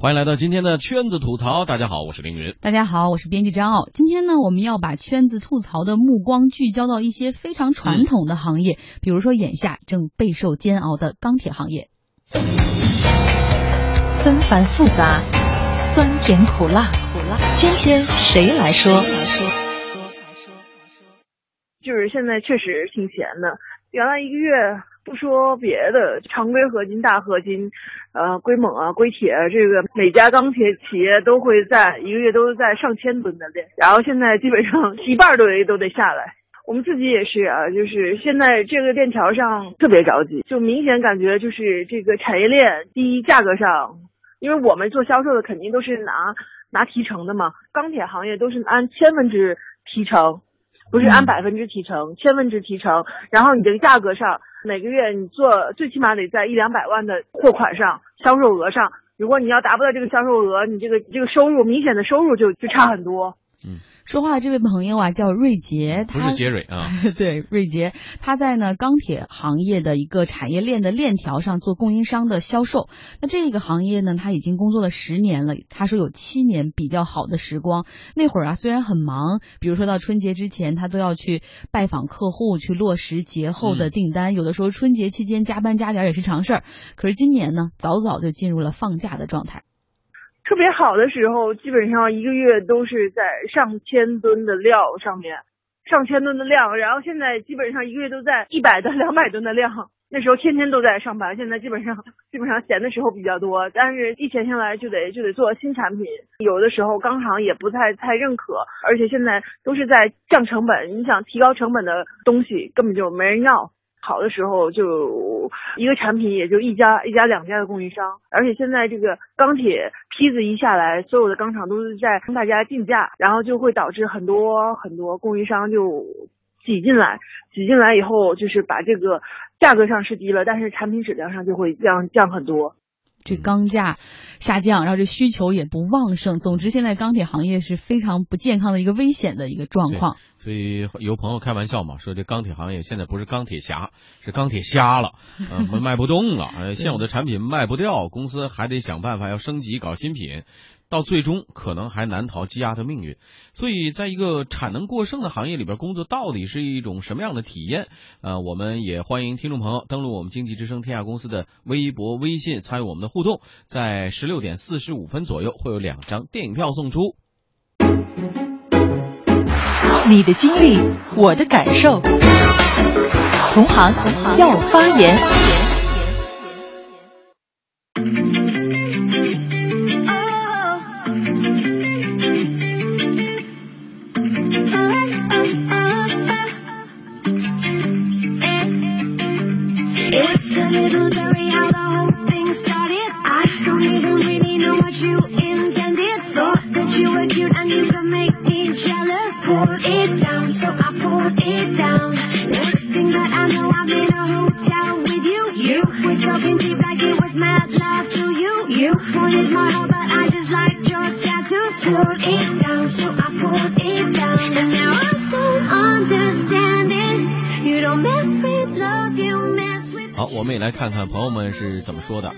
欢迎来到今天的圈子吐槽。大家好，我是凌云。大家好，我是编辑张傲。今天呢，我们要把圈子吐槽的目光聚焦到一些非常传统的行业，比如说眼下正备受煎熬的钢铁行业。纷繁复杂，酸甜苦辣，苦辣。今天谁来说？就是现在确实挺闲的，原来一个月。不说别的，常规合金、大合金，呃，硅锰啊、硅铁，这个每家钢铁企业都会在一个月都是在上千吨的炼，然后现在基本上一半都得都得下来。我们自己也是啊，就是现在这个链条上特别着急，就明显感觉就是这个产业链，第一价格上，因为我们做销售的肯定都是拿拿提成的嘛，钢铁行业都是按千分之提成。不是按百分之提成，千分之提成，然后你这个价格上，每个月你做最起码得在一两百万的货款上，销售额上，如果你要达不到这个销售额，你这个这个收入明显的收入就就差很多。嗯。说话的这位朋友啊，叫瑞杰，不是杰瑞啊，对，瑞杰，他在呢钢铁行业的一个产业链的链条上做供应商的销售。那这个行业呢，他已经工作了十年了。他说有七年比较好的时光。那会儿啊，虽然很忙，比如说到春节之前，他都要去拜访客户，去落实节后的订单。有的时候春节期间加班加点也是常事儿。可是今年呢，早早就进入了放假的状态。特别好的时候，基本上一个月都是在上千吨的料上面，上千吨的量。然后现在基本上一个月都在一百到两百吨的量。那时候天天都在上班，现在基本上基本上闲的时候比较多。但是一闲下来就得就得做新产品，有的时候钢厂也不太太认可，而且现在都是在降成本。你想提高成本的东西根本就没人要。好的时候就一个产品也就一家一家两家的供应商，而且现在这个钢铁坯子一下来，所有的钢厂都是在跟大家竞价，然后就会导致很多很多供应商就挤进来，挤进来以后就是把这个价格上是低了，但是产品质量上就会降降很多。这钢价下降，然后这需求也不旺盛。总之，现在钢铁行业是非常不健康的一个危险的一个状况。所以有朋友开玩笑嘛，说这钢铁行业现在不是钢铁侠，是钢铁瞎了，嗯，卖不动了，现有的产品卖不掉，公司还得想办法要升级搞新品。到最终可能还难逃积压的命运，所以在一个产能过剩的行业里边工作到底是一种什么样的体验？呃，我们也欢迎听众朋友登录我们经济之声天下公司的微博、微信参与我们的互动，在十六点四十五分左右会有两张电影票送出。你的经历，我的感受，同行要发言。好，我们也来看看朋友们是怎么说的。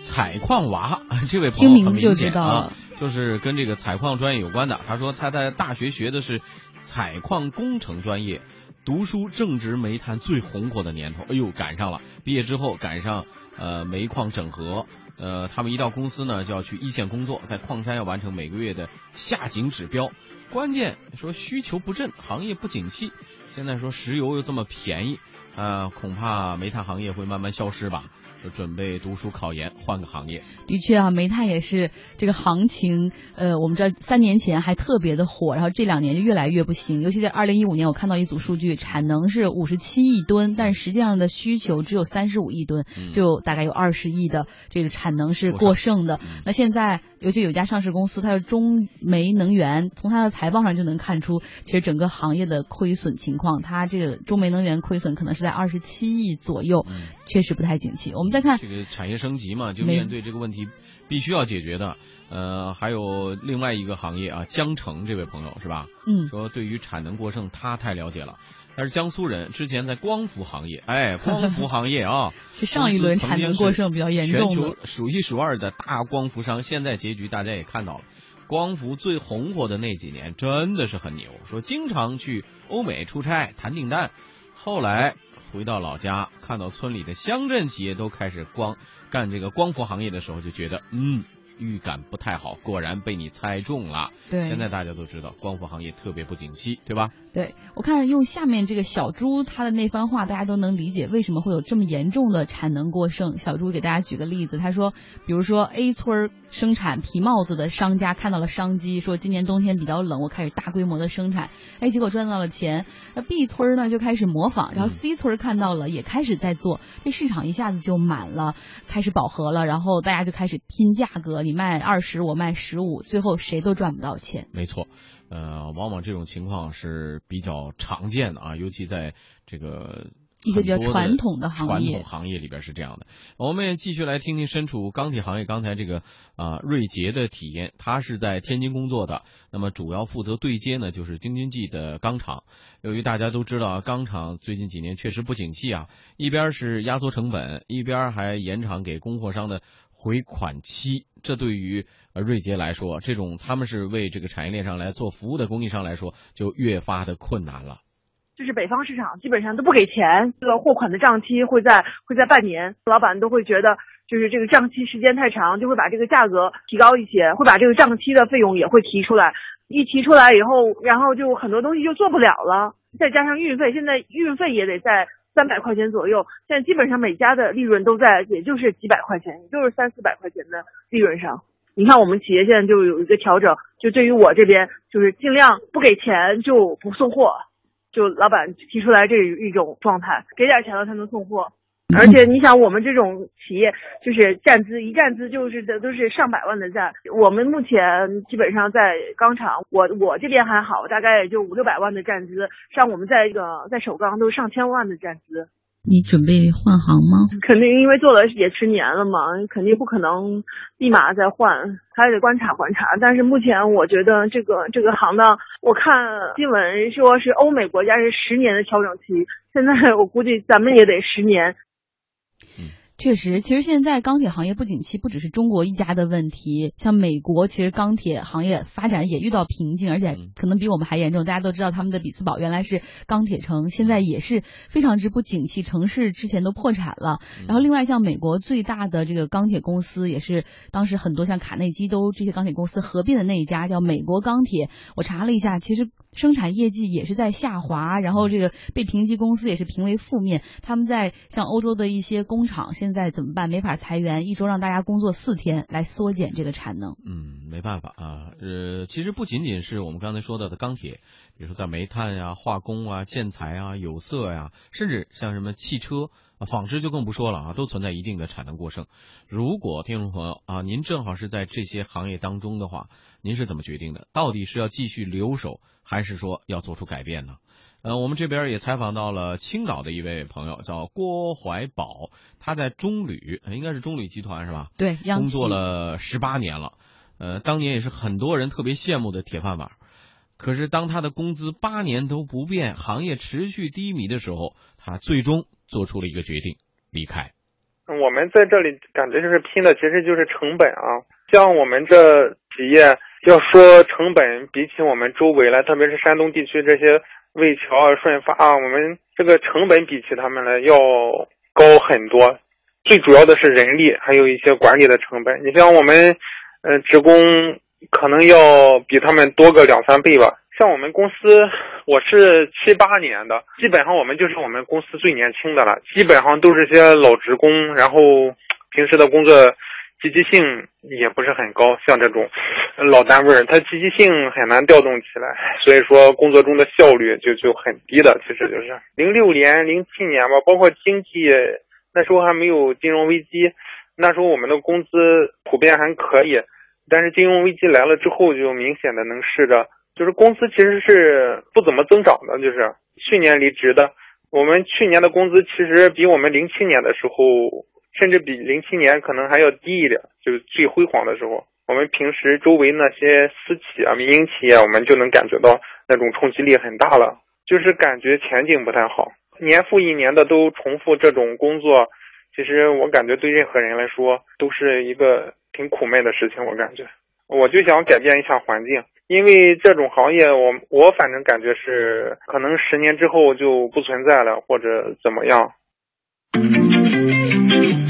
采矿娃，这位朋友很明显啊，就是跟这个采矿专业有关的。他说他在大学学的是采矿工程专业，读书正值煤炭最红火的年头，哎呦，赶上了。毕业之后赶上呃煤矿整合，呃，他们一到公司呢就要去一线工作，在矿山要完成每个月的下井指标。关键说需求不振，行业不景气。现在说石油又这么便宜，呃，恐怕煤炭行业会慢慢消失吧。就准备读书考研，换个行业。的确啊，煤炭也是这个行情。呃，我们知道三年前还特别的火，然后这两年就越来越不行。尤其在二零一五年，我看到一组数据，产能是五十七亿吨，但实际上的需求只有三十五亿吨，就大概有二十亿的这个产能是过剩的。那现在，尤其有家上市公司，它是中煤能源，从它的财报上就能看出，其实整个行业的亏损情况，它这个中煤能源亏损可能是在二十七亿左右，确实不太景气。我们。再看这个产业升级嘛，就面对这个问题，必须要解决的。呃，还有另外一个行业啊，江城这位朋友是吧？嗯，说对于产能过剩，他太了解了。他是江苏人，之前在光伏行业，哎，光伏行业啊，是上一轮产能过剩比较严重全球数一数二的大光伏商。现在结局大家也看到了，光伏最红火的那几年真的是很牛，说经常去欧美出差谈订单，后来回到老家，看到村里的乡镇企业都开始光干这个光伏行业的时候，就觉得嗯。预感不太好，果然被你猜中了。对，现在大家都知道光伏行业特别不景气，对吧？对，我看用下面这个小猪他的那番话，大家都能理解为什么会有这么严重的产能过剩。小猪给大家举个例子，他说，比如说 A 村生产皮帽子的商家看到了商机，说今年冬天比较冷，我开始大规模的生产，哎，结果赚到了钱。那 B 村呢就开始模仿，然后 C 村看到了也开始在做，这市场一下子就满了，开始饱和了，然后大家就开始拼价格。你卖二十，我卖十五，最后谁都赚不到钱。没错，呃，往往这种情况是比较常见的啊，尤其在这个。一些比较传统的行业，传统行业里边是这样的。我们也继续来听听身处钢铁行业刚才这个啊瑞杰的体验。他是在天津工作的，那么主要负责对接呢，就是京津冀的钢厂。由于大家都知道啊，钢厂最近几年确实不景气啊，一边是压缩成本，一边还延长给供货商的回款期。这对于呃瑞杰来说，这种他们是为这个产业链上来做服务的供应商来说，就越发的困难了。就是北方市场基本上都不给钱，这个货款的账期会在会在半年，老板都会觉得就是这个账期时间太长，就会把这个价格提高一些，会把这个账期的费用也会提出来。一提出来以后，然后就很多东西就做不了了，再加上运费，现在运费也得在三百块钱左右。现在基本上每家的利润都在，也就是几百块钱，也就是三四百块钱的利润上。你看我们企业现在就有一个调整，就对于我这边就是尽量不给钱就不送货。就老板提出来这一种状态，给点钱了才能送货，而且你想我们这种企业就是站资一站资就是的都是上百万的站，我们目前基本上在钢厂，我我这边还好，大概也就五六百万的站资，像我们在这个在首钢都是上千万的站资。你准备换行吗？肯定，因为做了也十年了嘛，肯定不可能立马再换，还得观察观察。但是目前我觉得这个这个行当，我看新闻说是欧美国家是十年的调整期，现在 我估计咱们也得十年。Mm. 确实，其实现在钢铁行业不景气，不只是中国一家的问题。像美国，其实钢铁行业发展也遇到瓶颈，而且可能比我们还严重。大家都知道，他们的比斯堡原来是钢铁城，现在也是非常之不景气，城市之前都破产了。然后，另外像美国最大的这个钢铁公司，也是当时很多像卡内基都这些钢铁公司合并的那一家，叫美国钢铁。我查了一下，其实。生产业绩也是在下滑，然后这个被评级公司也是评为负面。他们在像欧洲的一些工厂，现现在怎么办？没法裁员，一周让大家工作四天来缩减这个产能。嗯，没办法啊。呃，其实不仅仅是我们刚才说到的钢铁，比如说在煤炭呀、化工啊、建材啊、有色呀，甚至像什么汽车、纺织就更不说了啊，都存在一定的产能过剩。如果听众朋友啊，您正好是在这些行业当中的话，您是怎么决定的？到底是要继续留守？还是说要做出改变呢？呃，我们这边也采访到了青岛的一位朋友，叫郭怀宝，他在中旅，应该是中旅集团是吧？对，工作了十八年了，呃，当年也是很多人特别羡慕的铁饭碗。可是当他的工资八年都不变，行业持续低迷的时候，他最终做出了一个决定，离开。我们在这里感觉就是拼的，其实就是成本啊，像我们这企业。要说成本比起我们周围来，特别是山东地区这些魏桥啊、顺发啊，我们这个成本比起他们来要高很多。最主要的是人力，还有一些管理的成本。你像我们，呃，职工可能要比他们多个两三倍吧。像我们公司，我是七八年的，基本上我们就是我们公司最年轻的了，基本上都是些老职工，然后平时的工作。积极性也不是很高，像这种老单位，儿，他积极性很难调动起来，所以说工作中的效率就就很低的。其实就是零六年、零七年吧，包括经济那时候还没有金融危机，那时候我们的工资普遍还可以，但是金融危机来了之后，就明显的能试着，就是工资其实是不怎么增长的。就是去年离职的，我们去年的工资其实比我们零七年的时候。甚至比零七年可能还要低一点，就是最辉煌的时候。我们平时周围那些私企啊、民营企业，我们就能感觉到那种冲击力很大了。就是感觉前景不太好，年复一年的都重复这种工作，其实我感觉对任何人来说都是一个挺苦闷的事情。我感觉，我就想改变一下环境，因为这种行业，我我反正感觉是可能十年之后就不存在了，或者怎么样。呃，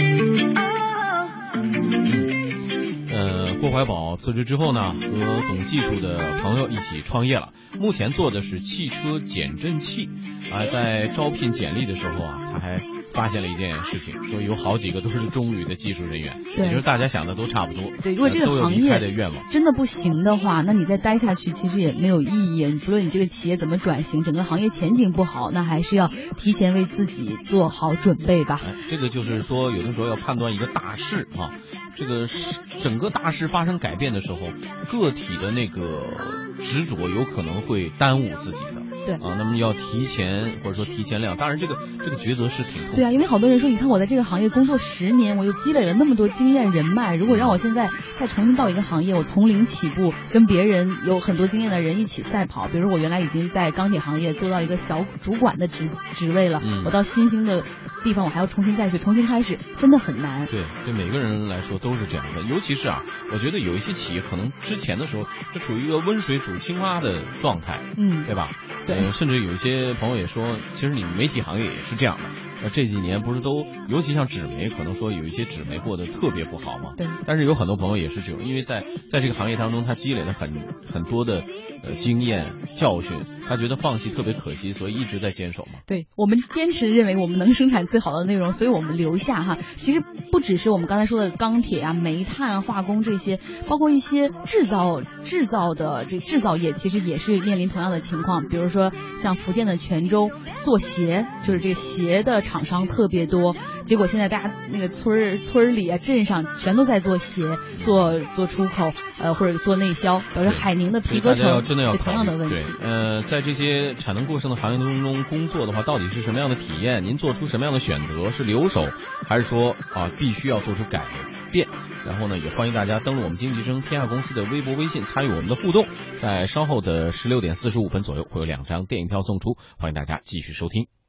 郭怀宝辞职之后呢，和懂技术的朋友一起创业了。目前做的是汽车减震器。啊，在招聘简历的时候啊，他还发现了一件事情，说有好几个都是中旅的技术人员，对也就是大家想的都差不多。对，如果这个行业的愿望。真的不行的话，那你再待下去其实也没有意义。除了你这个企业怎么转型，整个行业前景不好，那还是要提前为自己做好准备吧。哎，这个就是说，有的时候要判断一个大势啊，这个是整个大势发生改变的时候，个体的那个执着有可能会耽误自己的。对啊，那么要提前或者说提前量，当然这个这个抉择是挺痛。对啊，因为好多人说，你看我在这个行业工作十年，我又积累了那么多经验人脉，如果让我现在再重新到一个行业，我从零起步，跟别人有很多经验的人一起赛跑，比如说我原来已经在钢铁行业做到一个小主管的职职位了，嗯我到新兴的地方，我还要重新再去，重新开始，真的很难。对，对每个人来说都是这样的，尤其是啊，我觉得有一些企业可能之前的时候是处于一个温水煮青蛙的状态，嗯，对吧？对呃，甚至有一些朋友也说，其实你们媒体行业也是这样的。呃，这几年不是都，尤其像纸媒，可能说有一些纸媒过得特别不好嘛。对。但是有很多朋友也是这种，因为在在这个行业当中，他积累了很很多的呃经验教训，他觉得放弃特别可惜，所以一直在坚守嘛。对我们坚持认为我们能生产最好的内容，所以我们留下哈。其实不只是我们刚才说的钢铁啊、煤炭啊、化工这些，包括一些制造制造的这制造业，其实也是面临同样的情况。比如说像福建的泉州做鞋，就是这个鞋的厂商特别多，结果现在大家那个村儿村儿里啊、镇上全都在做鞋，做做出口，呃或者做内销，表示海宁的皮革城有真的要同样的问题对。，呃，在这些产能过剩的行业当中工作的话，到底是什么样的体验？您做出什么样的选择？是留守，还是说啊必须要做出改变？然后呢，也欢迎大家登录我们经济之声天下公司的微博、微信，参与我们的互动。在稍后的十六点四十五分左右，会有两张电影票送出，欢迎大家继续收听。